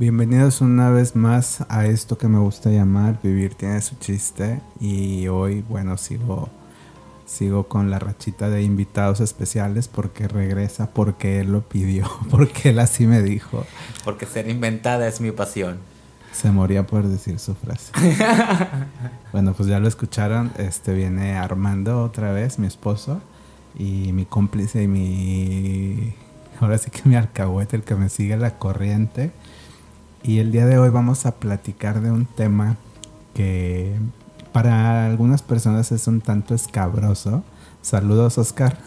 Bienvenidos una vez más a esto que me gusta llamar Vivir tiene su chiste y hoy, bueno, sigo sigo con la rachita de invitados especiales porque regresa porque él lo pidió, porque él así me dijo. Porque ser inventada es mi pasión. Se moría por decir su frase. bueno, pues ya lo escucharon, este viene Armando otra vez, mi esposo y mi cómplice y mi ahora sí que mi alcahuete, el que me sigue la corriente y el día de hoy vamos a platicar de un tema que para algunas personas es un tanto escabroso. Saludos, Oscar.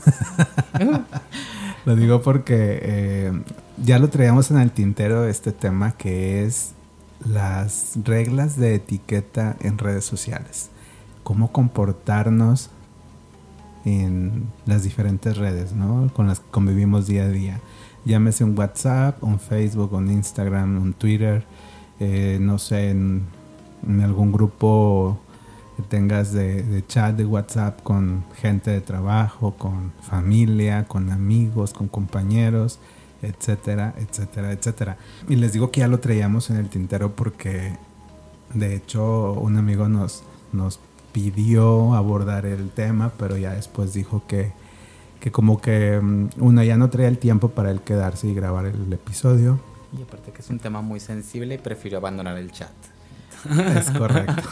lo digo porque eh, ya lo traíamos en el tintero este tema que es las reglas de etiqueta en redes sociales. Cómo comportarnos en las diferentes redes, ¿no? Con las que convivimos día a día llámese un WhatsApp, un Facebook, un Instagram, un Twitter, eh, no sé, en, algún grupo que tengas de, chat de WhatsApp con gente de trabajo, con familia, con amigos, con compañeros, etcétera, etcétera, etcétera. Y les digo que ya lo traíamos en el tintero porque de hecho un amigo nos, nos pidió abordar el tema, pero ya después dijo que que como que mm, uno ya no traía el tiempo para él quedarse y grabar el episodio. Y aparte que es un tema muy sensible y prefirió abandonar el chat. Es correcto.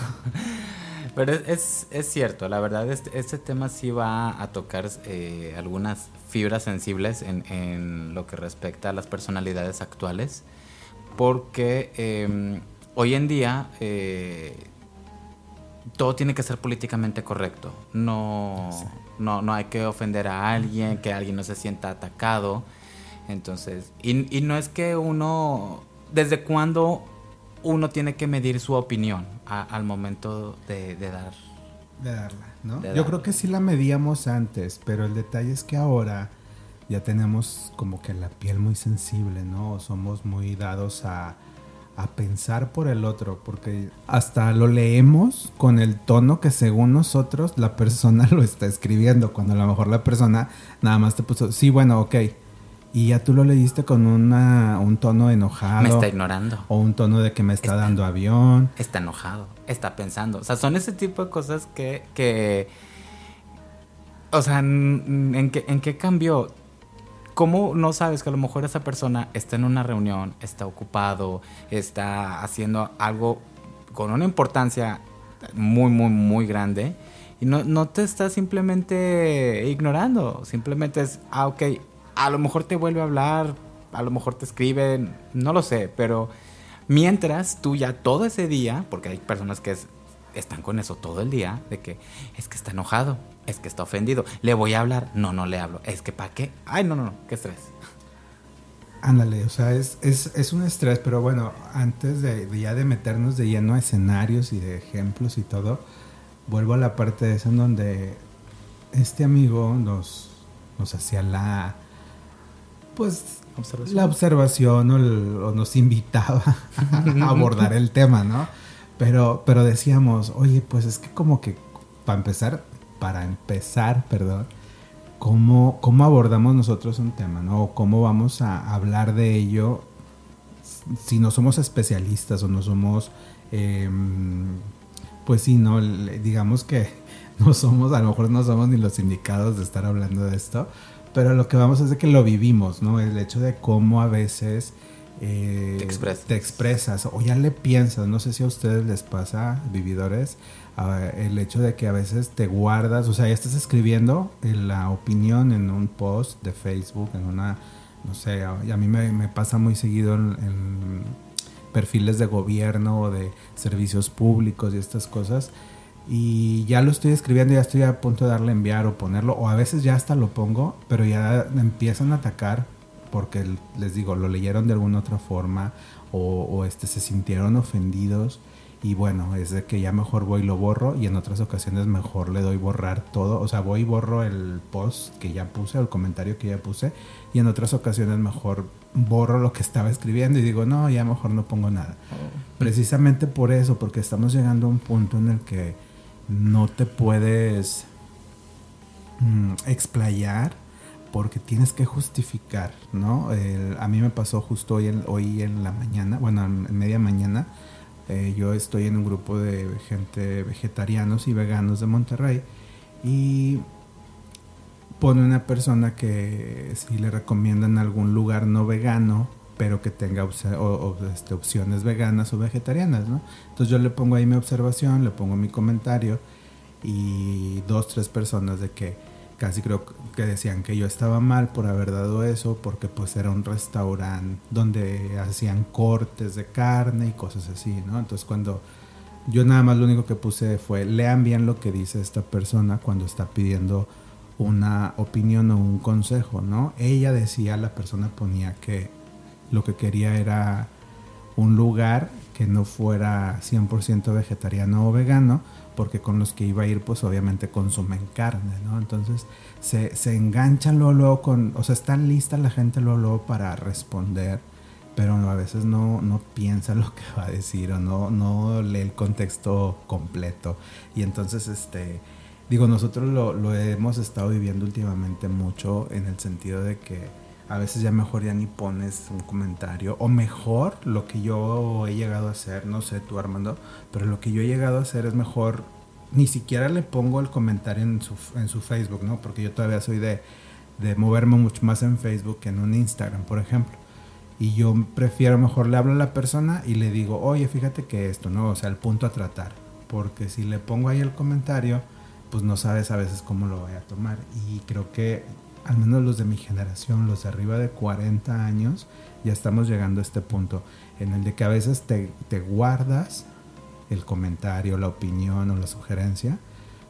Pero es, es, cierto, la verdad, este, este, tema sí va a tocar eh, algunas fibras sensibles en, en, lo que respecta a las personalidades actuales, porque em, hoy en día eh, todo tiene que ser políticamente correcto. No, no, no hay que ofender a alguien, que alguien no se sienta atacado. Entonces, y, y no es que uno, ¿desde cuándo uno tiene que medir su opinión al momento de, dar? De darla, ¿no? Yo creo que sí la medíamos antes, pero el detalle es que ahora ya tenemos como que la piel muy sensible, ¿no? Somos muy dados a a pensar por el otro, porque hasta lo leemos con el tono que según nosotros la persona lo está escribiendo, cuando a lo mejor la persona nada más te puso, sí, bueno, ok. Y ya tú lo leíste con una, un tono enojado. Me está ignorando. O un tono de que me está, dando avión. Está enojado, está pensando. O sea, son ese tipo de cosas que... que o sea, ¿en qué, ¿en qué cambió? ¿Cómo no sabes que a lo mejor esa persona está en una reunión, está ocupado, está haciendo algo con una importancia muy, muy, muy grande? Y no, no te está simplemente ignorando, simplemente es, ah, ok, a lo mejor te vuelve a hablar, a lo mejor te escribe, no lo sé, pero mientras tú ya todo ese día, porque hay personas que están con eso todo el día, de que es que está enojado, es que está ofendido. ¿Le voy a hablar? No, no le hablo. ¿Es que para qué? Ay, no, no, no, qué estrés. Ándale, o sea, es, es, un estrés, pero bueno, antes de, ya de meternos de lleno a escenarios y de ejemplos y todo, vuelvo a la parte de esa en donde este amigo nos, nos hacía la, pues, la observación o, o nos invitaba a abordar el tema, ¿no? Pero, pero decíamos, oye, pues es que como que, para empezar, para empezar, perdón, cómo, cómo abordamos nosotros un tema, ¿no? O cómo vamos a hablar de ello si no somos especialistas o no somos, em, pues sí, ¿no? Digamos que no somos, a lo mejor no somos ni los indicados de estar hablando de esto, pero lo que vamos es de que lo vivimos, ¿no? El hecho de cómo a veces... Eh, te, expresas. te expresas o ya le piensas, no sé si a ustedes les pasa, vividores, el hecho de que a veces te guardas, o sea, ya estás escribiendo la opinión en un post de Facebook, en una, no sé, a, mí me, pasa muy seguido en, perfiles de gobierno o de servicios públicos y estas cosas. Y ya lo estoy escribiendo, ya estoy a punto de darle enviar o ponerlo, o a veces ya hasta lo pongo, pero ya empiezan a atacar porque les digo, lo leyeron de alguna otra forma o, o este, se sintieron ofendidos y bueno, es de que ya mejor voy y lo borro y en otras ocasiones mejor le doy borrar todo, o sea, voy y borro el post que ya puse, el comentario que ya puse y en otras ocasiones mejor borro lo que estaba escribiendo y digo, no, ya mejor no pongo nada. Oh. Precisamente por eso, porque estamos llegando a un punto en el que no te puedes mm, explayar porque tienes que justificar, ¿no? a mí me pasó justo hoy en, hoy en la mañana, bueno, en media mañana, eh, yo estoy en un grupo de gente vegetarianos y veganos de Monterrey y pone una persona que si le recomiendan algún lugar no vegano, pero que tenga este, opciones veganas o vegetarianas, ¿no? Entonces yo le pongo ahí mi observación, le pongo mi comentario y dos, tres personas de que casi creo que decían que yo estaba mal por haber dado eso, porque pues era un restaurante donde hacían cortes de carne y cosas así, ¿no? Entonces cuando yo nada más lo único que puse fue, lean bien lo que dice esta persona cuando está pidiendo una opinión o un consejo, ¿no? Ella decía, la persona ponía que lo que quería era un lugar que no fuera 100% vegetariano o vegano, porque con los que iba a ir pues obviamente consumen carne, ¿no? Entonces se, se enganchan luego, con, o sea, está lista la gente luego, luego para responder, pero a veces no, no piensa lo que va a decir o no, no lee el contexto completo. Y entonces, este, digo, nosotros lo, lo hemos estado viviendo últimamente mucho en el sentido de que a veces ya mejor ya ni pones un comentario. O mejor, lo que yo he llegado a hacer, no sé tú Armando, pero lo que yo he llegado a hacer es mejor, ni siquiera le pongo el comentario en su, en su Facebook, ¿no? Porque yo todavía soy de, de moverme mucho más en Facebook que en un Instagram, por ejemplo. Y yo prefiero mejor le hablo a la persona y le digo, oye, fíjate que esto, ¿no? O sea, el punto a tratar. Porque si le pongo ahí el comentario, pues no sabes a veces cómo lo voy a tomar. Y creo que al menos los de mi generación, los de arriba de 40 años, ya estamos llegando a este punto en el de que a veces te, guardas el comentario, la opinión o la sugerencia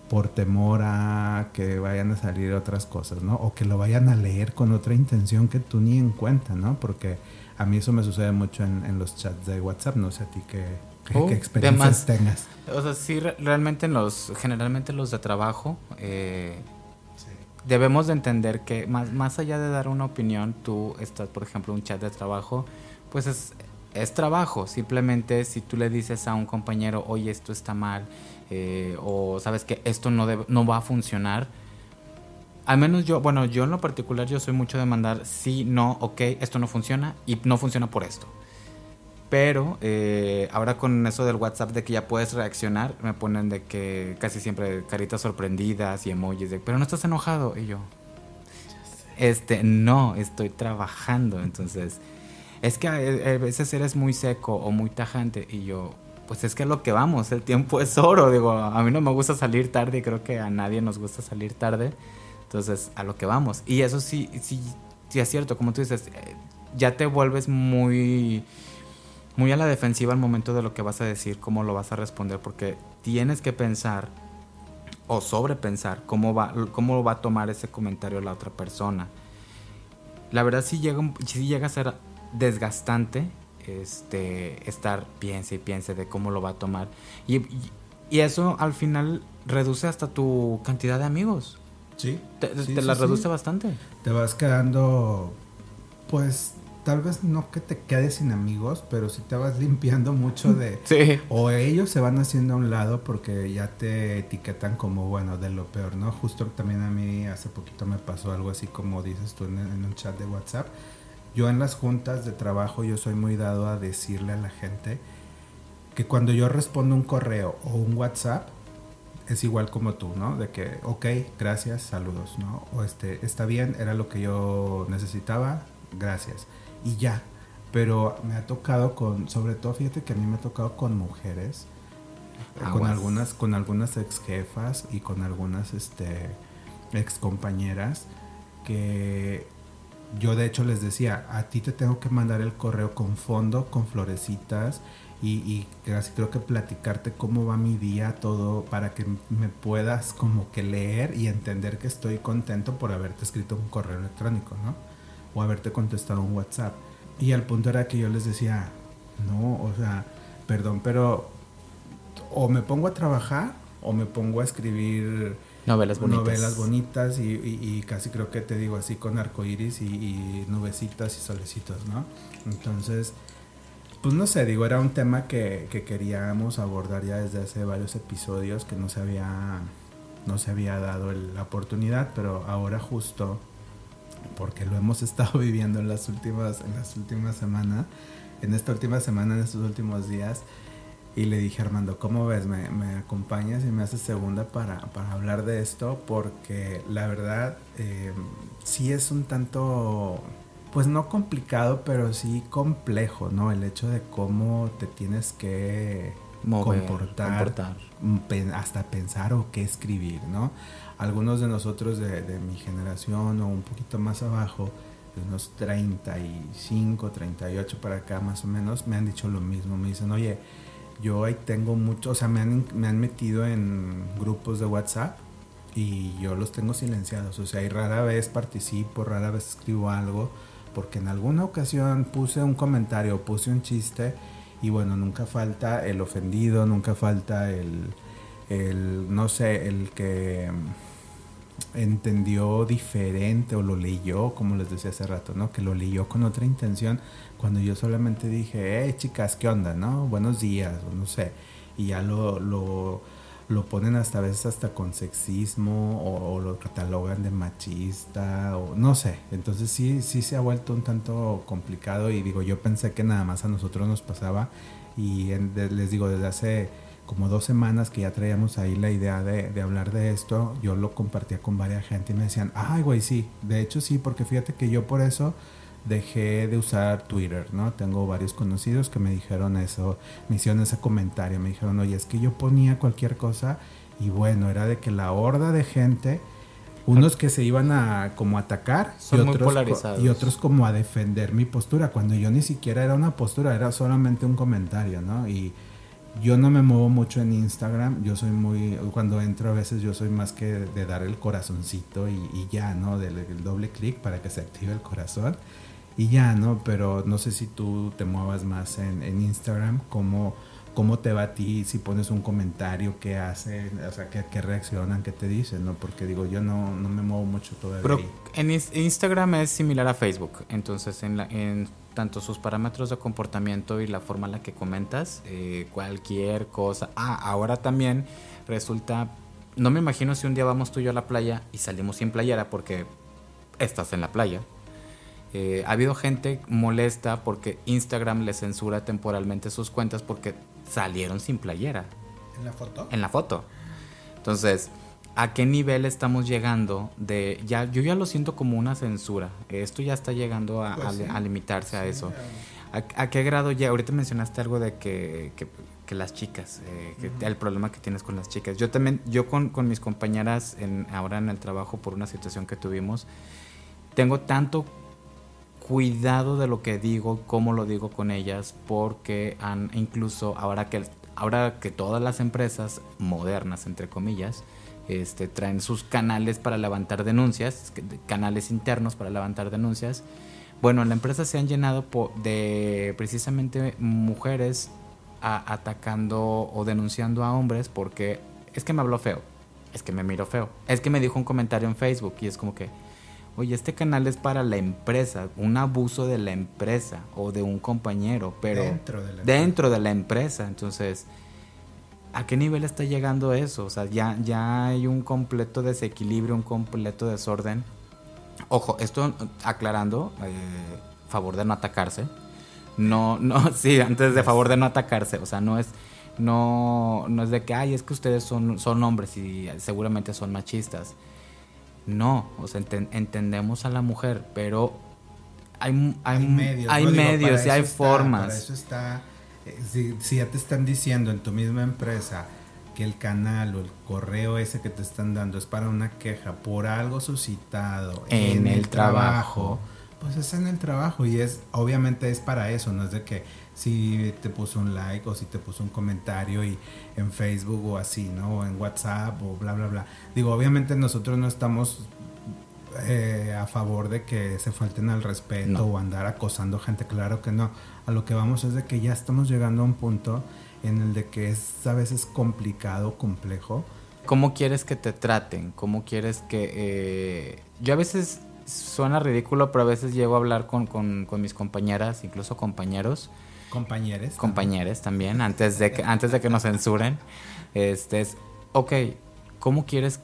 por temor a que vayan a salir otras cosas, ¿no? O que lo vayan a leer con otra intención que tú ni en cuenta, ¿no? Porque a mí eso me sucede mucho en, los chats de WhatsApp, no sé a ti qué, qué, oh, experiencias tengas. O sea, sí, realmente en los, generalmente los de trabajo, eh, debemos de entender que más, más allá de dar una opinión, tú estás, por ejemplo, un chat de trabajo, pues es, es trabajo. Simplemente si tú le dices a un compañero, oye, esto está mal, eh, o sabes que esto no, no va a funcionar, al menos yo, bueno, yo en lo particular yo soy mucho de mandar sí, no, ok, esto no funciona y no funciona por esto. Pero eh, ahora con eso del WhatsApp de que ya puedes reaccionar, me ponen de que casi siempre caritas sorprendidas y emojis de, pero no estás enojado. Y yo, este, no, estoy trabajando. Entonces, es que a veces eres muy seco o muy tajante. Y yo, pues es que es lo que vamos, el tiempo es oro. Digo, a mí no me gusta salir tarde y creo que a nadie nos gusta salir tarde. Entonces, a lo que vamos. Y eso sí, sí, sí es cierto, como tú dices, eh, ya te vuelves muy muy a la defensiva al momento de lo que vas a decir, cómo lo vas a responder, porque tienes que pensar o sobrepensar cómo va, cómo va a tomar ese comentario la otra persona. La verdad sí llega, sí llega a ser desgastante este, estar piense y piense de cómo lo va a tomar. Y, eso al final reduce hasta tu cantidad de amigos. Sí. Te, la reduce bastante. Te vas quedando, pues, tal vez no que te quedes sin amigos, pero si te vas limpiando mucho de... Sí. O ellos se van haciendo a un lado porque ya te etiquetan como, bueno, de lo peor, ¿no? Justo también a mí hace poquito me pasó algo así como dices tú en, un chat de WhatsApp. Yo en las juntas de trabajo yo soy muy dado a decirle a la gente que cuando yo respondo un correo o un WhatsApp, es igual como tú, ¿no? De que, ok, gracias, saludos, ¿no? O este, está bien, era lo que yo necesitaba, gracias y ya. Pero me ha tocado con, sobre todo fíjate que a mí me ha tocado con mujeres, con algunas, con algunas ex jefas y con algunas este, ex compañeras que yo de hecho les decía, a ti te tengo que mandar el correo con fondo, con florecitas y, y así creo que platicarte cómo va mi día, todo, para que me puedas como que leer y entender que estoy contento por haberte escrito un correo electrónico, ¿no? O haberte contestado un WhatsApp. Y al punto era que yo les decía, no, o sea, perdón, pero o me pongo a trabajar o me pongo a escribir novelas bonitas, novelas bonitas y, casi creo que te digo así con arcoiris y, y nubecitas y solecitos, ¿no? Entonces, pues no sé, digo, era un tema que, que, queríamos abordar ya desde hace varios episodios que no se había, no se había dado la oportunidad, pero ahora justo porque lo hemos estado viviendo en las últimas, en las últimas semanas, en esta última semana, en estos últimos días, y le dije, Armando, ¿cómo ves? ¿Me, me acompañas y me haces segunda para, para, hablar de esto? Porque la verdad, eh, sí es un tanto, pues no complicado, pero sí complejo, ¿no? El hecho de cómo te tienes que comportar, hasta pensar o qué escribir, ¿no? Algunos de nosotros de, mi generación o un poquito más abajo, de unos 35, 38 para acá más o menos, me han dicho lo mismo. Me dicen, oye, yo ahí tengo mucho, o sea, me han, me han metido en grupos de WhatsApp y yo los tengo silenciados, o sea, y rara vez participo, rara vez escribo algo, porque en alguna ocasión puse un comentario, puse un chiste y bueno, nunca falta el ofendido, nunca falta el, el no sé, el que entendió diferente o lo leyó, como les decía hace rato, ¿no? Que lo leyó con otra intención cuando yo solamente dije, hey chicas, ¿qué onda? ¿No? Buenos días, o no sé. Y ya lo, lo, lo ponen hasta a veces hasta con sexismo o, lo catalogan de machista o no sé. Entonces sí, sí se ha vuelto un tanto complicado y digo, yo pensé que nada más a nosotros nos pasaba y les digo, desde hace como dos semanas que ya traíamos ahí la idea de, de, hablar de esto, yo lo compartía con varias gente y me decían, ay güey, sí, de hecho sí, porque fíjate que yo por eso dejé de usar Twitter, ¿no? Tengo varios conocidos que me dijeron eso, me hicieron ese comentario, me dijeron, oye, es que yo ponía cualquier cosa y bueno, era de que la horda de gente, unos que se iban a como atacar y, otros, y otros como a defender mi postura, cuando yo ni siquiera era una postura, era solamente un comentario, ¿no? Y yo no me muevo mucho en Instagram, yo soy muy, cuando entro a veces yo soy más que de dar el corazoncito y, ya, ¿no? Del, el doble clic para que se active el corazón y ya, ¿no? Pero no sé si tú te muevas más en, en Instagram, cómo, cómo te va a ti, si pones un comentario, qué hacen, o sea, qué, reaccionan, qué te dicen, ¿no? Porque digo, yo no, no me muevo mucho todavía. Pero en Instagram es similar a Facebook, entonces en, la, en tanto sus parámetros de comportamiento y la forma en la que comentas, eh, cualquier cosa. Ah, ahora también resulta, no me imagino si un día vamos tú y yo a la playa y salimos sin playera porque estás en la playa eh, ha habido gente molesta porque Instagram le censura temporalmente sus cuentas porque salieron sin playera. ¿En la foto? En la foto. Entonces, ¿a qué nivel estamos llegando de ya yo ya lo siento como una censura. Esto ya está llegando a, pues limitarse a eso. ¿A, qué grado ya? Ahorita mencionaste algo de que, las chicas, eh, el problema que tienes con las chicas. Yo también, yo con, con mis compañeras en, ahora en el trabajo por una situación que tuvimos, tengo tanto cuidado de lo que digo, cómo lo digo con ellas, porque han incluso ahora que ahora que todas las empresas modernas entre comillas este, traen sus canales para levantar denuncias, canales internos para levantar denuncias. Bueno, en la empresa se han llenado de precisamente mujeres atacando o denunciando a hombres porque es que me habló feo, es que me miró feo, es que me dijo un comentario en Facebook y es como que, oye, este canal es para la empresa, un abuso de la empresa o de un compañero, pero dentro de la, dentro de la empresa. Entonces, ¿a qué nivel está llegando eso? O sea, ya, ya hay un completo desequilibrio, un completo desorden. Ojo, esto aclarando, eh, favor de no atacarse. No, no, sí, antes de favor de no atacarse. O sea, no es, no, no es de que, ay, es que ustedes son, son hombres y seguramente son machistas no, o sea, entendemos a la mujer, pero hay, hay, medios, hay medios y hay formas. Para eso está, si, si, ya te están diciendo en tu misma empresa que el canal o el correo ese que te están dando es para una queja por algo suscitado en, el, trabajo, pues es en el trabajo y es obviamente es para eso, no es de que si te puso un like o si te puso un comentario y en Facebook o así, ¿no? O en WhatsApp o bla, bla, bla. Digo, obviamente nosotros no estamos eh, a favor de que se falten al respeto o andar acosando gente, claro que no. A lo que vamos es de que ya estamos llegando a un punto en el de que es a veces complicado, complejo. ¿Cómo quieres que te traten? ¿Cómo quieres que... Eh, yo a veces suena ridículo, pero a veces llego a hablar con, con, con mis compañeras, incluso compañeros. Compañeres. Compañeros también, antes de que, antes de que nos censuren. Este es, ok, ¿cómo quieres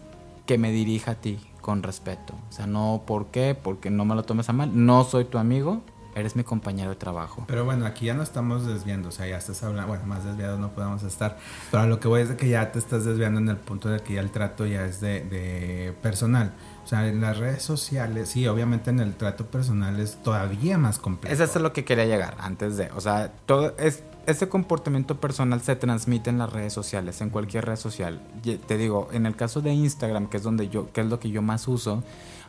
que me dirija a ti con respeto? O sea, no, ¿por qué? Porque no me lo tomes a mal. No soy tu amigo, eres mi compañero de trabajo. Pero bueno, aquí ya no estamos desviando, o sea, ya estás hablando, bueno, más desviado no podemos estar, pero lo que voy es de que ya te estás desviando en el punto de que ya el trato ya es de, de personal. O sea, en las redes sociales, sí, obviamente en el trato personal es todavía más complejo. Eso es lo que quería llegar antes de, o sea, todo es ese comportamiento personal se transmite en las redes sociales, en cualquier red social. Te digo, en el caso de Instagram, que es donde yo, que es lo que yo más uso,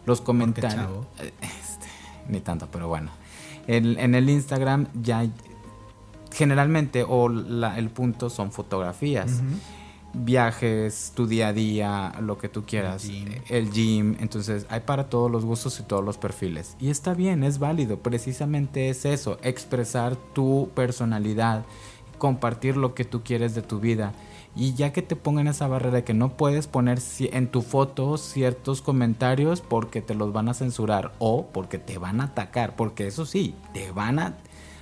los comentarios, este, ni tanto, pero bueno, en, el Instagram ya generalmente o el punto son fotografías viajes, tu día a día, lo que tú quieras, el gym. entonces hay para todos los gustos y todos los perfiles. Y está bien, es válido, precisamente es eso, expresar tu personalidad, compartir lo que tú quieres de tu vida. Y ya que te pongan esa barrera de que no puedes poner en tu foto ciertos comentarios porque te los van a censurar o porque te van a atacar, porque eso sí, te van a,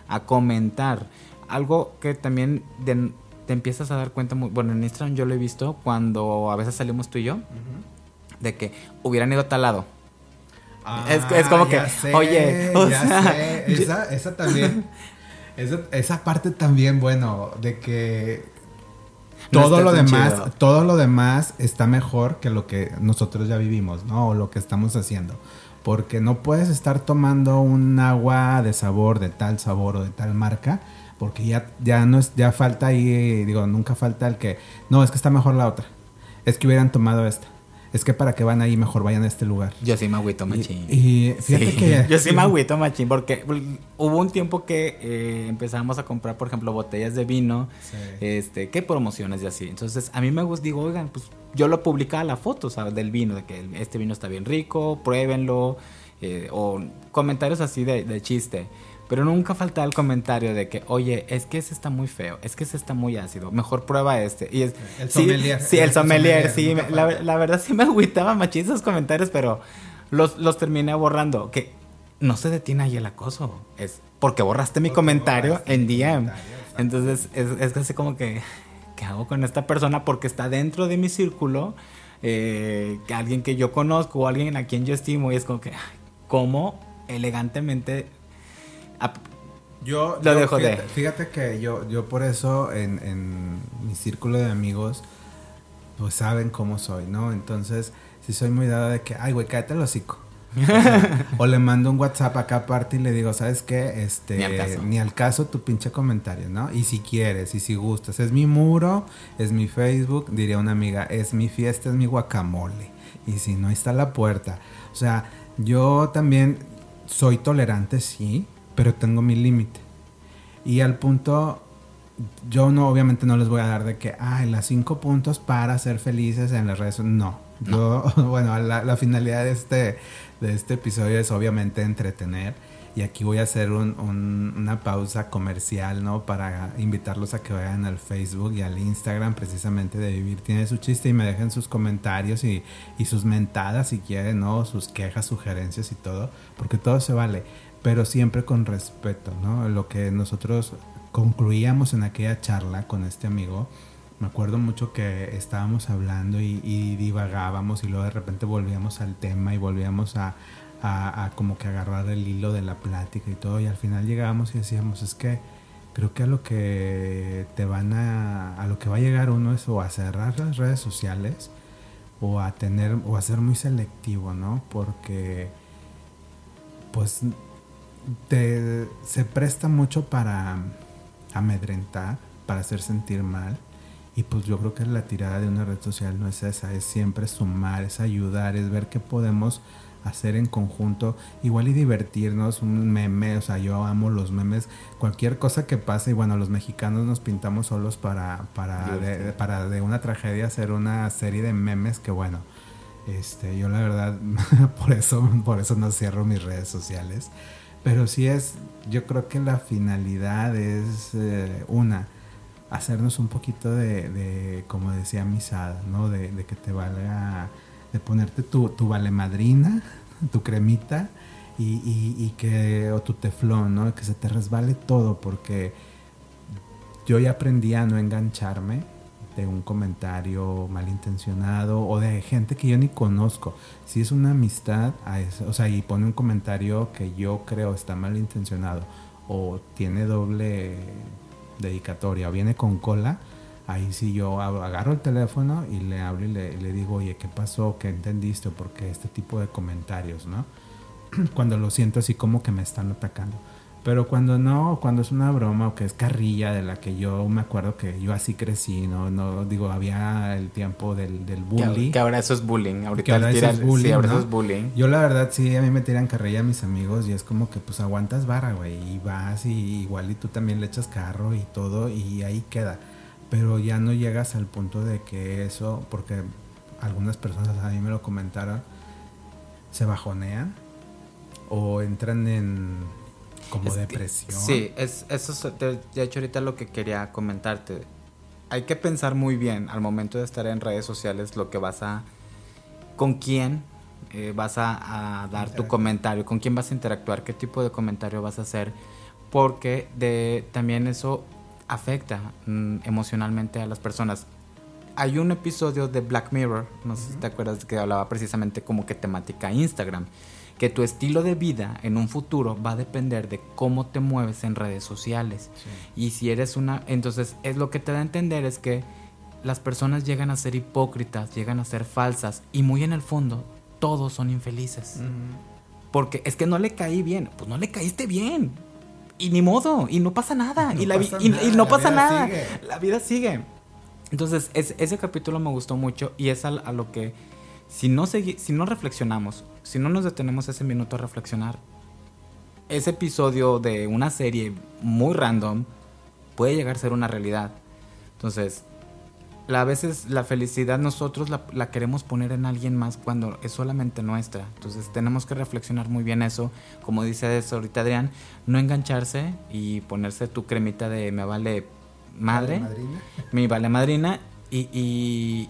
a comentar. Algo que también de, te empiezas a dar cuenta, muy, bueno, en Instagram yo lo he visto cuando a veces salimos tú y yo, de que hubieran ido a tal lado. es, es, como que, oye, Esa, esa también, esa, esa, parte también, bueno, de que todo lo demás, todo lo demás está mejor que lo que nosotros ya vivimos, ¿no? O lo que estamos haciendo. Porque no puedes estar tomando un agua de sabor, de tal sabor o de tal marca porque ya, ya no es, ya falta ahí, digo, nunca falta el que, no, es que está mejor la otra, es que hubieran tomado esta. Es que para que van ahí mejor vayan a este lugar. Yo sí me agüito machín. Y, fíjate que... Yo sí me agüito machín porque hubo un tiempo que eh, empezamos a comprar, por ejemplo, botellas de vino, este, qué promociones y así. Entonces, a mí me gusta, digo, oigan, pues yo lo publicaba la foto, ¿sabes? Del vino, de que este vino está bien rico, pruébenlo, eh, o comentarios así de, de chiste. Pero nunca falta el comentario de que, oye, es que ese está muy feo, es que ese está muy ácido, mejor prueba este. Y es, el sommelier. Sí, el, sommelier, sí. la, verdad sí me agüitaba machín esos comentarios, pero los, los terminé borrando. Que no se detiene ahí el acoso, es porque borraste mi comentario en DM. Entonces, es, es así como que, ¿qué hago con esta persona? Porque está dentro de mi círculo, eh, alguien que yo conozco o alguien a quien yo estimo, y es como que, ¿cómo elegantemente yo lo dejo fíjate, de. Fíjate que yo, yo por eso en, mi círculo de amigos, pues saben cómo soy, ¿no? Entonces, si soy muy dado de que, ay, güey, cállate el hocico. O, le mando un WhatsApp acá aparte y le digo, ¿sabes qué? Este, ni al, caso. tu pinche comentario, ¿no? Y si quieres, y si gustas, es mi muro, es mi Facebook, diría una amiga, es mi fiesta, es mi guacamole. Y si no, está la puerta. O sea, yo también soy tolerante, sí, pero tengo mi límite. Y al punto, yo no, obviamente no les voy a dar de que, ay, las cinco puntos para ser felices en las redes. No. Yo, bueno, la, finalidad de este, de este episodio es obviamente entretener. Y aquí voy a hacer una pausa comercial, ¿no? Para invitarlos a que vayan al Facebook y al Instagram precisamente de Vivir Tiene su chiste y me dejen sus comentarios y, y sus mentadas si quieren, ¿no? Sus quejas, sugerencias y todo, porque todo se vale pero siempre con respeto, ¿no? Lo que nosotros concluíamos en aquella charla con este amigo, me acuerdo mucho que estábamos hablando y, divagábamos y luego de repente volvíamos al tema y volvíamos a, como que agarrar el hilo de la plática y todo y al final llegábamos y decíamos, es que creo que a lo que te van a, a lo que va a llegar uno es o a cerrar las redes sociales o a tener, o a ser muy selectivo, ¿no? Porque pues se presta mucho para amedrentar, para hacer sentir mal. Y pues yo creo que la tirada de una red social no es esa, es siempre sumar, es ayudar, es ver qué podemos hacer en conjunto, igual y divertirnos, un meme, o sea, yo amo los memes, cualquier cosa que pase, y bueno, los mexicanos nos pintamos solos para, para, para de una tragedia hacer una serie de memes que bueno, Este, yo la verdad, por eso, por eso no cierro mis redes sociales. Pero sí es, yo creo que la finalidad es eh, una, hacernos un poquito de, como decía Misada, ¿no? De, que te valga, de ponerte tu, tu vale madrina, tu cremita y, y, que, o tu teflón, ¿no? Que se te resbale todo porque yo ya aprendí a no engancharme de un comentario malintencionado o de gente que yo ni conozco. Si es una amistad, o sea, y pone un comentario que yo creo está malintencionado o tiene doble dedicatoria o viene con cola, ahí sí yo agarro el teléfono y le hablo y le, le digo, oye, ¿qué pasó? ¿Qué entendiste? Porque este tipo de comentarios, ¿no? Cuando lo siento así como que me están atacando. Pero cuando no, cuando es una broma o que es carrilla de la que yo me acuerdo que yo así crecí, no, no digo, había el tiempo del, del bullying. Que, ahora eso es bullying, ahorita ahora eso es bullying. Sí, ahora eso es bullying. Yo la verdad sí, a mí me tiran carrilla a mis amigos y es como que pues aguantas vara, güey, y vas y igual y tú también le echas carro y todo y ahí queda. Pero ya no llegas al punto de que eso, porque algunas personas a mí me lo comentaron, se bajonean o entran en como depresión. sí, es, eso es de, hecho ahorita lo que quería comentarte. Hay que pensar muy bien al momento de estar en redes sociales lo que vas a... con quién eh, vas a, dar tu comentario, con quién vas a interactuar, qué tipo de comentario vas a hacer, porque de, también eso afecta mm, emocionalmente a las personas. Hay un episodio de Black Mirror, no sé si te acuerdas, que hablaba precisamente como que temática Instagram que tu estilo de vida en un futuro va a depender de cómo te mueves en redes sociales. Y si eres una... Entonces, es lo que te da a entender es que las personas llegan a ser hipócritas, llegan a ser falsas y muy en el fondo todos son infelices. Porque es que no le caí bien, pues no le caíste bien. Y ni modo, y no pasa nada. y, la y, no pasa nada. La vida sigue. Entonces, ese capítulo me gustó mucho y es a lo que si no, si no reflexionamos, si no nos detenemos ese minuto a reflexionar, ese episodio de una serie muy random puede llegar a ser una realidad. Entonces, a veces la felicidad nosotros la, queremos poner en alguien más cuando es solamente nuestra. Entonces tenemos que reflexionar muy bien eso. Como dice eso ahorita Adrián, no engancharse y ponerse tu cremita de me vale madre, me vale madrina y,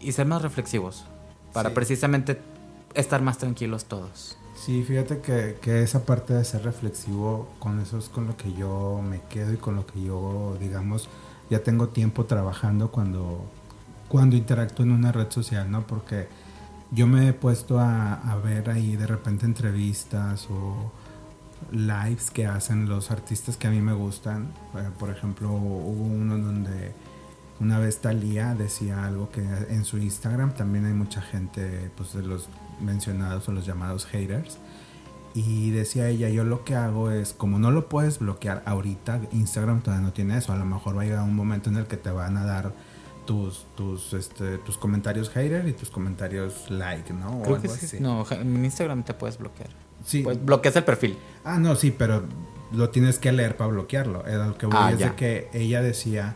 y ser más reflexivos para precisamente estar más tranquilos todos. Sí, fíjate que, que, esa parte de ser reflexivo, con eso es con lo que yo me quedo y con lo que yo, digamos, ya tengo tiempo trabajando cuando, cuando interactúo en una red social, ¿no? Porque yo me he puesto a, a ver ahí de repente entrevistas o lives que hacen los artistas que a mí me gustan. Eh, por ejemplo, hubo uno donde una vez Talía decía algo que en su Instagram también hay mucha gente, pues de los mencionados o los llamados haters. Y decía ella, yo lo que hago es, como no lo puedes bloquear ahorita, Instagram todavía no tiene eso, a lo mejor va a llegar un momento en el que te van a dar tus, tus, este, tus comentarios hater y tus comentarios like, ¿no? Creo que sí. No, en Instagram te puedes bloquear. Sí. Pues bloqueas el perfil. Ah, no, sí, pero lo tienes que leer para bloquearlo. Era lo que voy ah, es de que ella decía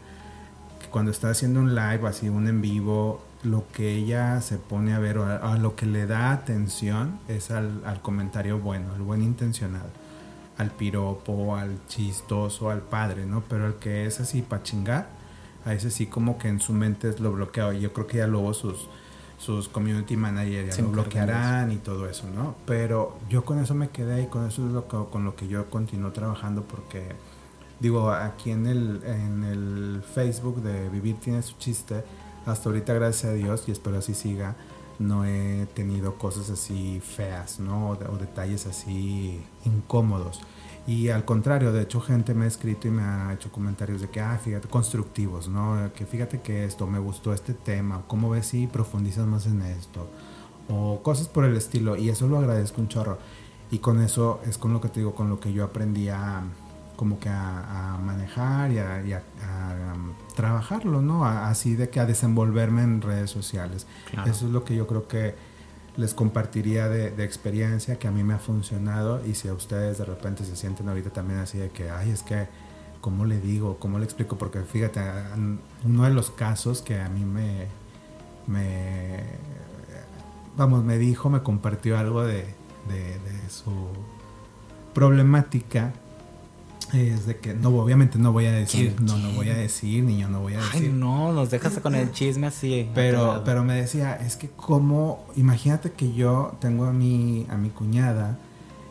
cuando está haciendo un live, así un en vivo, lo que ella se pone a ver o a, lo que le da atención es al, comentario bueno, al buen intencionado, al piropo, al chistoso, al padre, ¿no? Pero el que es así para chingar, a ese sí como que en su mente es lo bloqueado. Y yo creo que ya luego sus, sus community managers ya lo bloquearán y todo eso, ¿no? Pero yo con eso me quedé y con eso es lo que, con lo que yo continúo trabajando porque digo, aquí en el, en el Facebook de Vivir tiene su chiste, hasta ahorita gracias a Dios y espero así siga, no he tenido cosas así feas, ¿no? O, detalles así incómodos. Y al contrario, de hecho, gente me ha escrito y me ha hecho comentarios de que, ah, fíjate, constructivos, ¿no? Que fíjate que esto, me gustó este tema, ¿cómo ves si profundizas más en esto? O cosas por el estilo, y eso lo agradezco un chorro. Y con eso es con lo que te digo, con lo que yo aprendí a, como que a, manejar y a, um, trabajarlo, ¿no? así de que a desenvolverme en redes sociales. Eso es lo que yo creo que les compartiría de, experiencia que a mí me ha funcionado y si a ustedes de repente se sienten ahorita también así de que, ay, es que, ¿cómo le digo? ¿Cómo le explico? Porque fíjate, uno de los casos que a mí me, me vamos, me dijo, me compartió algo de, de, de su problemática es de que no obviamente no voy a decir no no voy a decir ni yo no voy a decir. Ay, no nos dejas con el chisme así pero pero me decía es que como imagínate que yo tengo a mi a mi cuñada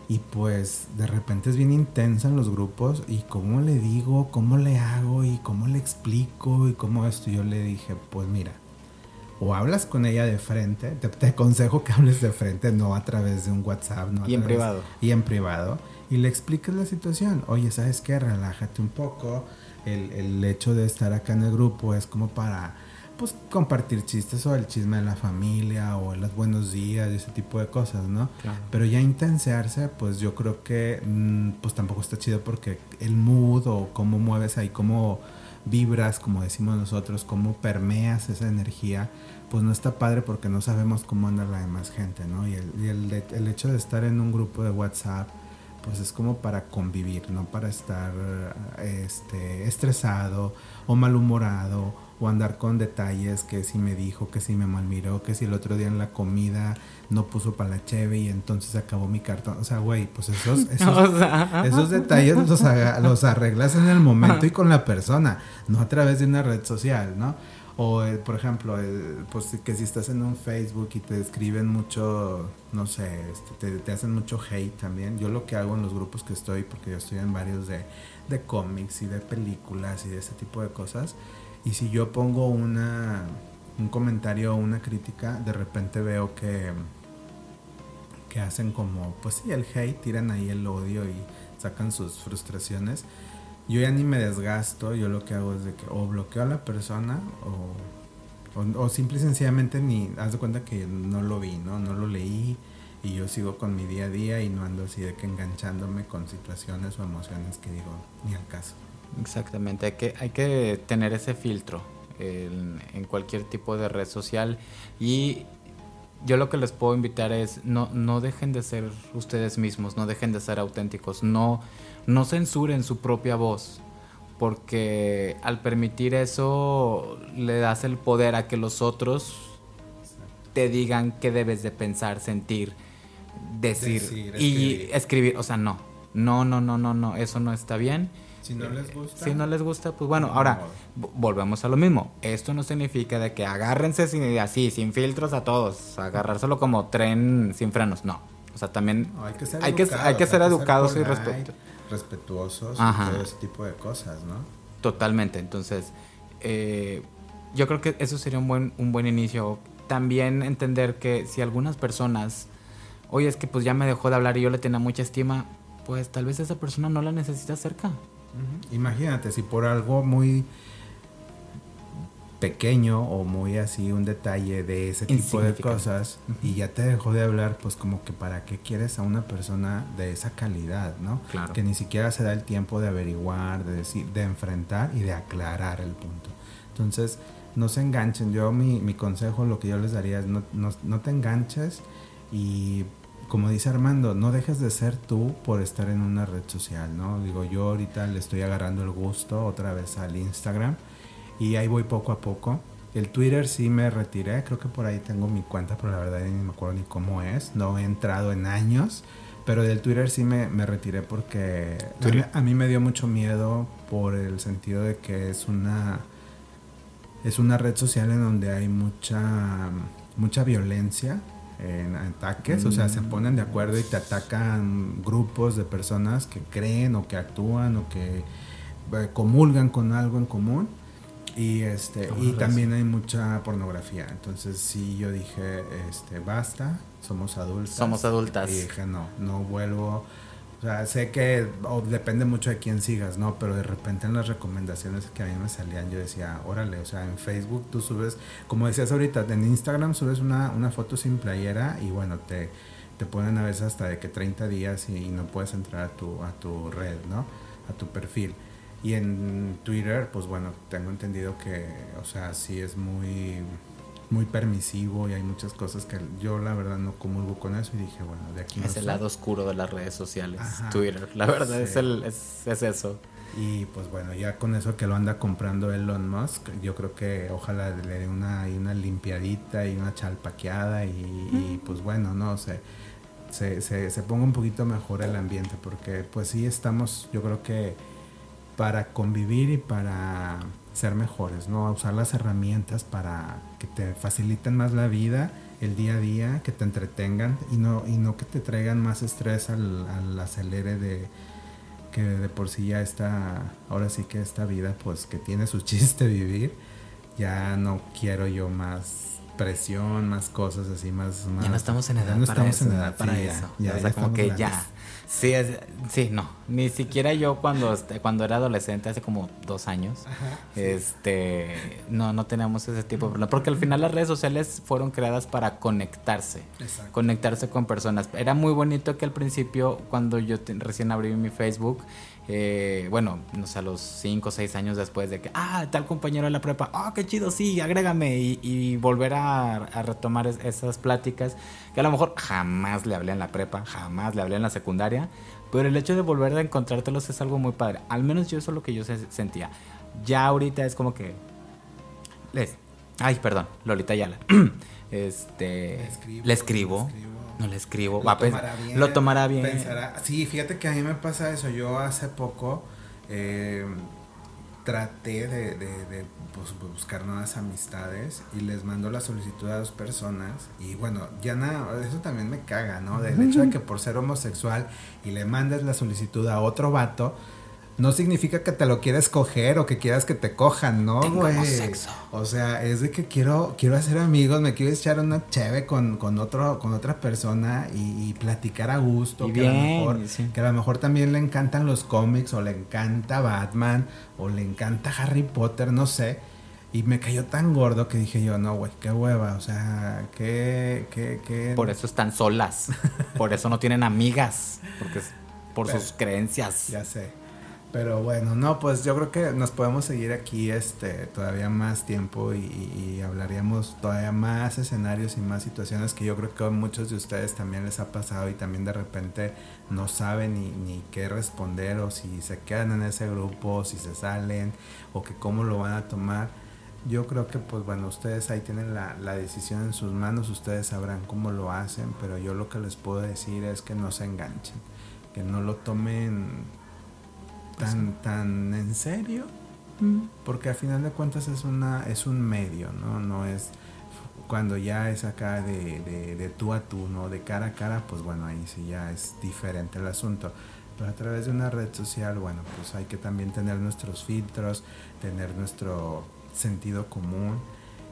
y pues de repente es bien intensa en los grupos y cómo le digo cómo le hago y cómo le explico y cómo esto yo le dije pues mira o hablas con ella de frente te, te aconsejo que hables de frente no a través de un WhatsApp no a y en través- privado. y en privado y le explicas la situación. Oye, ¿sabes qué? Relájate un poco. El, el hecho de estar acá en el grupo es como para pues compartir chistes o el chisme de la familia o los buenos días y ese tipo de cosas, ¿no? Claro. Pero ya intensearse, pues yo creo que mm, pues tampoco está chido porque el mood o cómo mueves ahí, cómo vibras, como decimos nosotros, cómo permeas esa energía, pues no está padre porque no sabemos cómo anda la demás gente, ¿no? Y el, y el, el hecho de estar en un grupo de WhatsApp, pues es como para convivir, no para estar este, estresado o malhumorado o andar con detalles que si me dijo, que si me malmiró, que si el otro día en la comida no puso para la cheve y entonces acabó mi cartón. O sea, güey, pues esos, esos, O sea, esos detalles los, los arreglas en el momento y con la persona, no a través de una red social, ¿no? O, eh, por ejemplo, el- pues que si estás en un Facebook y te escriben mucho, no sé, este, te, te hacen mucho hate también. Yo lo que hago en los grupos que estoy, porque yo estoy en varios de, de cómics y de películas y de ese tipo de cosas, y si yo pongo una, un comentario o una crítica, de repente veo que que hacen como, pues sí, el hate, tiran ahí el odio y sacan sus frustraciones. Yo ya ni me desgasto, yo lo que hago es de que o bloqueo a la persona o, o, o simple y sencillamente ni, haz de cuenta que no lo vi, ¿no? No lo leí y yo sigo con mi día a día y no ando así de que enganchándome con situaciones o emociones que digo, ni al caso. Exactamente, hay que, hay que tener ese filtro en, en cualquier tipo de red social y yo lo que les puedo invitar es no, no dejen de ser ustedes mismos, no dejen de ser auténticos, no, no censuren su propia voz, porque al permitir eso le das el poder a que los otros te digan qué debes de pensar, sentir, decir, Decir, y escribir. escribir, o sea, no, no, no, no, no, no, eso no está bien. Si no les gusta. Si no les gusta, pues bueno, ahora volvemos a lo mismo. Esto no significa de que agárrense sin- así, sin filtros a todos, agarrárselo como tren sin frenos, no. O sea, también No, hay que ser hay que, educados, hay que ser educados y respeto. Respetuosos Ajá. y todo ese tipo de cosas, ¿no? Totalmente. Entonces, eh, yo creo que eso sería un buen, un buen inicio. También entender que si algunas personas, oye, es que pues ya me dejó de hablar y yo le tenía mucha estima, pues tal vez esa persona no la necesita cerca. Imagínate, si por algo muy pequeño o muy así un detalle de ese tipo de cosas y ya te dejó de hablar, pues como que para qué quieres a una persona de esa calidad, ¿no? Claro. Que ni siquiera se da el tiempo de averiguar, de decir, de enfrentar y de aclarar el punto. Entonces, no se enganchen. Yo mi, mi consejo, lo que yo les daría es no, no, no te enganches y como dice Armando, no dejes de ser tú por estar en una red social, ¿no? Digo, yo ahorita le estoy agarrando el gusto otra vez al Instagram y ahí voy poco a poco. El Twitter sí me retiré, creo que por ahí tengo mi cuenta, pero la verdad ni me acuerdo ni cómo es, no he entrado en años, pero del Twitter sí me, me retiré porque a mí, Twitter. a mí me dio mucho miedo por el sentido de que es una es una red social en donde hay mucha mucha violencia en ataques, o sea, se ponen de acuerdo y te atacan grupos de personas que creen o que actúan o que eh, comulgan con algo en común y este y también hay mucha pornografía. Entonces, sí yo dije, este, basta, somos adultos. Somos adultas. Y dije, no, no vuelvo. O sea, sé que o depende mucho de quién sigas, ¿no? Pero de repente en las recomendaciones que a mí me salían, yo decía, órale, o sea, en Facebook tú subes, como decías ahorita, en Instagram subes una, una foto sin playera y bueno, te, te ponen a veces hasta de que 30 días y, y no puedes entrar a tu, a tu red, ¿no? A tu perfil. Y en Twitter, pues bueno, tengo entendido que, o sea, sí es muy, muy permisivo y hay muchas cosas que yo la verdad no comulgo con eso y dije, bueno, de aquí no Es el lado oscuro de las redes sociales, Ajá. Twitter. La verdad es, el, es, es eso. Y pues bueno, ya con eso que lo anda comprando Elon Musk, yo creo que ojalá le dé una, una limpiadita y una chalpaqueada y, pues bueno, no sé. Se, se, se, ponga un poquito mejor el ambiente porque pues sí estamos yo creo que para convivir y para ser mejores, ¿no? Usar las herramientas para que te faciliten más la vida, el día a día, que te entretengan y no, y no que te traigan más estrés al, al acelere de, que de por sí ya está, ahora sí que esta vida, pues que tiene su chiste vivir, ya no quiero yo más presión, más cosas así, más... ya no estamos en edad, no para, estamos eso, en edad para eso. Ya, ya, como que ya. Sí, sí, no. Ni siquiera yo cuando, este, cuando era adolescente, hace como dos años, este, no, no teníamos ese tipo de problemas. Porque al final las redes sociales fueron creadas para conectarse, conectarse con personas. Era muy bonito que al principio, cuando yo recién abrí mi Facebook, eh, bueno, no sé, a los 5 o 6 años después de que, ah, tal compañero de la prepa, ah, qué chido, sí, agrégame y, volver a, retomar esas pláticas que a lo mejor jamás le hablé en la prepa, jamás le hablé en la secundaria, pero el hecho de volver a encontrártelos es algo muy padre. Al menos yo eso es lo que yo sentía. Ya ahorita es como que... Les... Ay, perdón, Lolita Yala. este... Le escribo. No le escribo. Lo, Va, tomará, bien, lo tomará bien. Pensará, sí, fíjate que a mí me pasa eso. Yo hace poco eh, traté de, de, pues, buscar nuevas amistades y les mando la solicitud a dos personas. Y bueno, ya nada, eso también me caga, ¿no? Del hecho de que por ser homosexual y le mandes la solicitud a otro vato no significa que te lo quieras coger o que quieras que te cojan, ¿no, güey? O sea, es de que quiero, quiero hacer amigos, me quiero echar una cheve con, con otro, con otra persona y, platicar a gusto. que, a lo mejor, que a lo mejor también le encantan los cómics, o le encanta Batman, o le encanta Harry Potter, no sé. Y me cayó tan gordo que dije yo, no, güey, qué hueva, o sea, qué, qué, qué... Por eso están solas, por eso no tienen amigas, porque es por sus creencias. Ya sé. Pero bueno, no, pues yo creo que nos podemos seguir aquí este todavía más tiempo y, hablaríamos todavía más escenarios y más situaciones que yo creo que a muchos de ustedes también les ha pasado y también de repente no saben ni, ni qué responder o si se quedan en ese grupo, o si se salen o que cómo lo van a tomar. Yo creo que pues bueno, ustedes ahí tienen la, la decisión en sus manos, ustedes sabrán cómo lo hacen, pero yo lo que les puedo decir es que no se enganchen, que no lo tomen tan, tan en serio, mm. porque al final de cuentas es, una, es un medio, ¿no? No es cuando ya es acá de, de, de, tú a tú, ¿no? De cara a cara, pues bueno, ahí sí ya es diferente el asunto. Pero a través de una red social, bueno, pues hay que también tener nuestros filtros, tener nuestro sentido común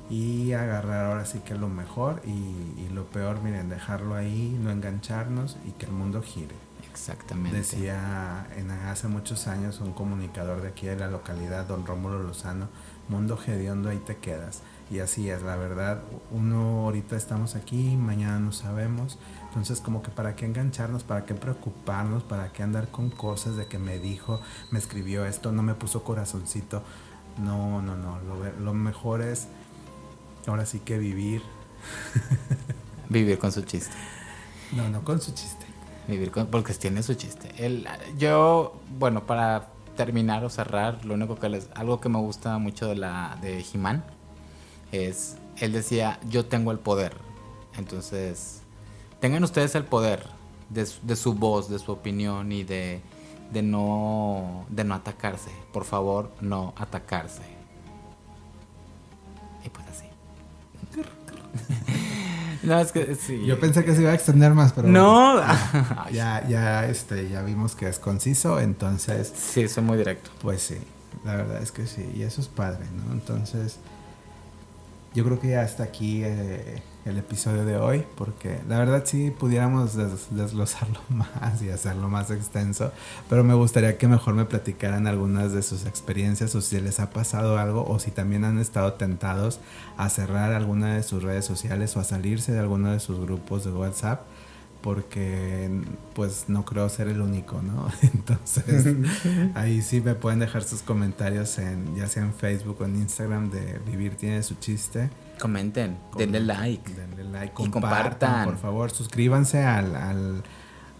y agarrar ahora sí que lo mejor y, y lo peor, miren, dejarlo ahí, no engancharnos y que el mundo gire. Exactamente. Decía en, hace muchos años un comunicador de aquí de la localidad, don Rómulo Lozano, mundo hediondo, ahí te quedas. Y así es, la verdad, uno ahorita estamos aquí, mañana no sabemos. Entonces, como que para qué engancharnos, para qué preocuparnos, para qué andar con cosas de que me dijo, me escribió esto, no me puso corazoncito. No, no, no, lo, lo mejor es ahora sí que vivir. vivir con su chiste. No, no con su chiste Porque tiene su chiste. El, yo, bueno, para terminar o cerrar, lo único que les, algo que me gusta mucho de la de He-Man es, él decía, yo tengo el poder. Entonces, tengan ustedes el poder de, de su voz, de su opinión y de, de, no, de no atacarse. Por favor, no atacarse. Y pues así. No, es que sí. Yo pensé que se iba a extender más, pero. No. ya, ya, este, ya vimos que es conciso, entonces. Sí, soy muy directo. Pues sí, la verdad es que sí. Y eso es padre, ¿no? Entonces, yo creo que ya hasta aquí eh, el episodio de hoy, porque la verdad sí pudiéramos desglosarlo más y hacerlo más extenso, pero me gustaría que mejor me platicaran algunas de sus experiencias o si les ha pasado algo o si también han estado tentados a cerrar alguna de sus redes sociales o a salirse de alguno de sus grupos de WhatsApp porque pues no creo ser el único, ¿no? Entonces ahí sí me pueden dejar sus comentarios en ya sea en Facebook o en Instagram de Vivir tiene su chiste. Comenten, denle like. Denle like, compartan, Por favor, suscríbanse al, al,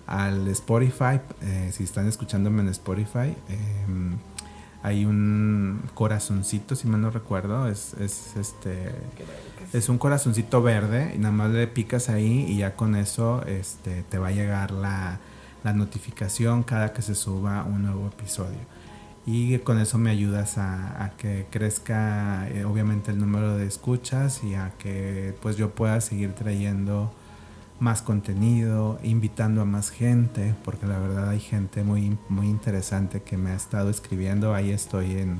al Spotify, eh, si están escuchándome en Spotify. Em, hay un corazoncito, si mal no recuerdo, es, es este es un corazoncito verde y nada más le picas ahí y ya con eso este te va a llegar la, la notificación cada que se suba un nuevo episodio. Y con eso me ayudas a, que crezca eh, obviamente el número de escuchas y a que pues yo pueda seguir trayendo más contenido, invitando a más gente, porque la verdad hay gente muy, muy interesante que me ha estado escribiendo. Ahí estoy en,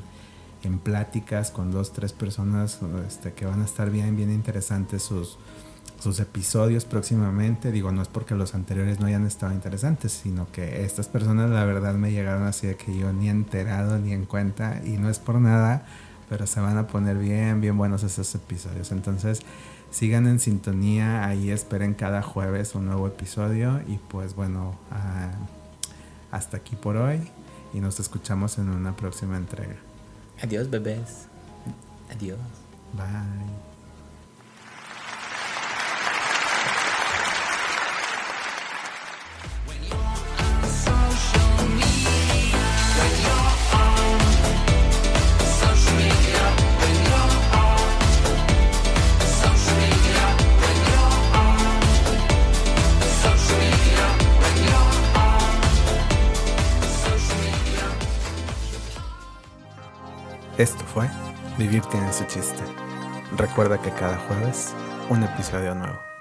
en pláticas con dos, tres personas este, que van a estar bien, bien interesantes sus, sus episodios próximamente. Digo, no es porque los anteriores no hayan estado interesantes, sino que estas personas la verdad me llegaron así de que yo ni enterado ni en cuenta y no es por nada, pero se van a poner bien, bien buenos esos episodios. Entonces, sigan en sintonía, ahí esperen cada jueves un nuevo episodio y pues bueno, ah, hasta aquí por hoy y nos escuchamos en una próxima entrega. Adiós bebés. Adiós. Bye. Esto fue Vivir tiene su chiste. Recuerda que cada jueves un episodio nuevo.